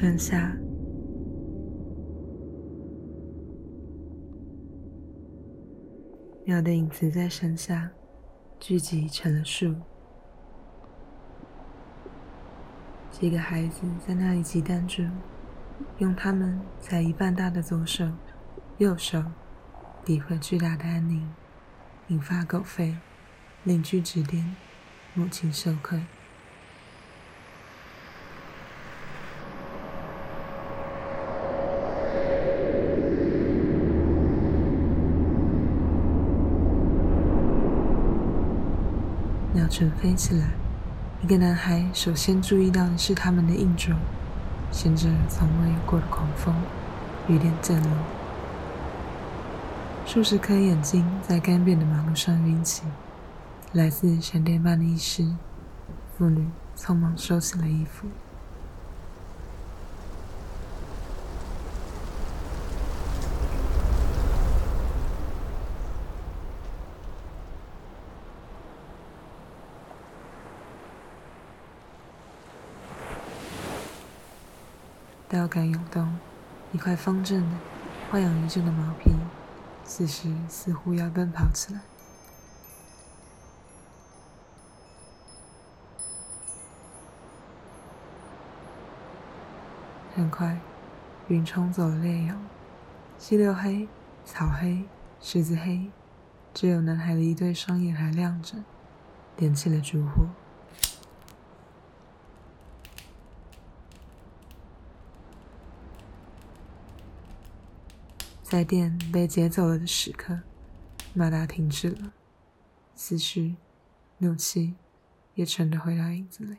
山下，鸟的影子在山下聚集成了树。几个孩子在那里挤蛋住，用他们才一半大的左手、右手抵回巨大的安宁，引发狗吠，邻居指点，母亲受困。鸟群飞起来，一个男孩首先注意到的是他们的硬着，衔着从未有过的狂风，雨点渐落。数十颗眼睛在干瘪的马路上晕起，来自闪电般的意识，妇女匆忙收起了衣服。刀杆涌动，一块方正的、花样已久的毛皮，此时似乎要奔跑起来。很快，云冲走了烈阳，溪流黑、草黑、石子黑，只有男孩的一对双眼还亮着，点起了烛火。在电被劫走了的时刻，马达停止了，思绪、怒气也沉着回到影子里。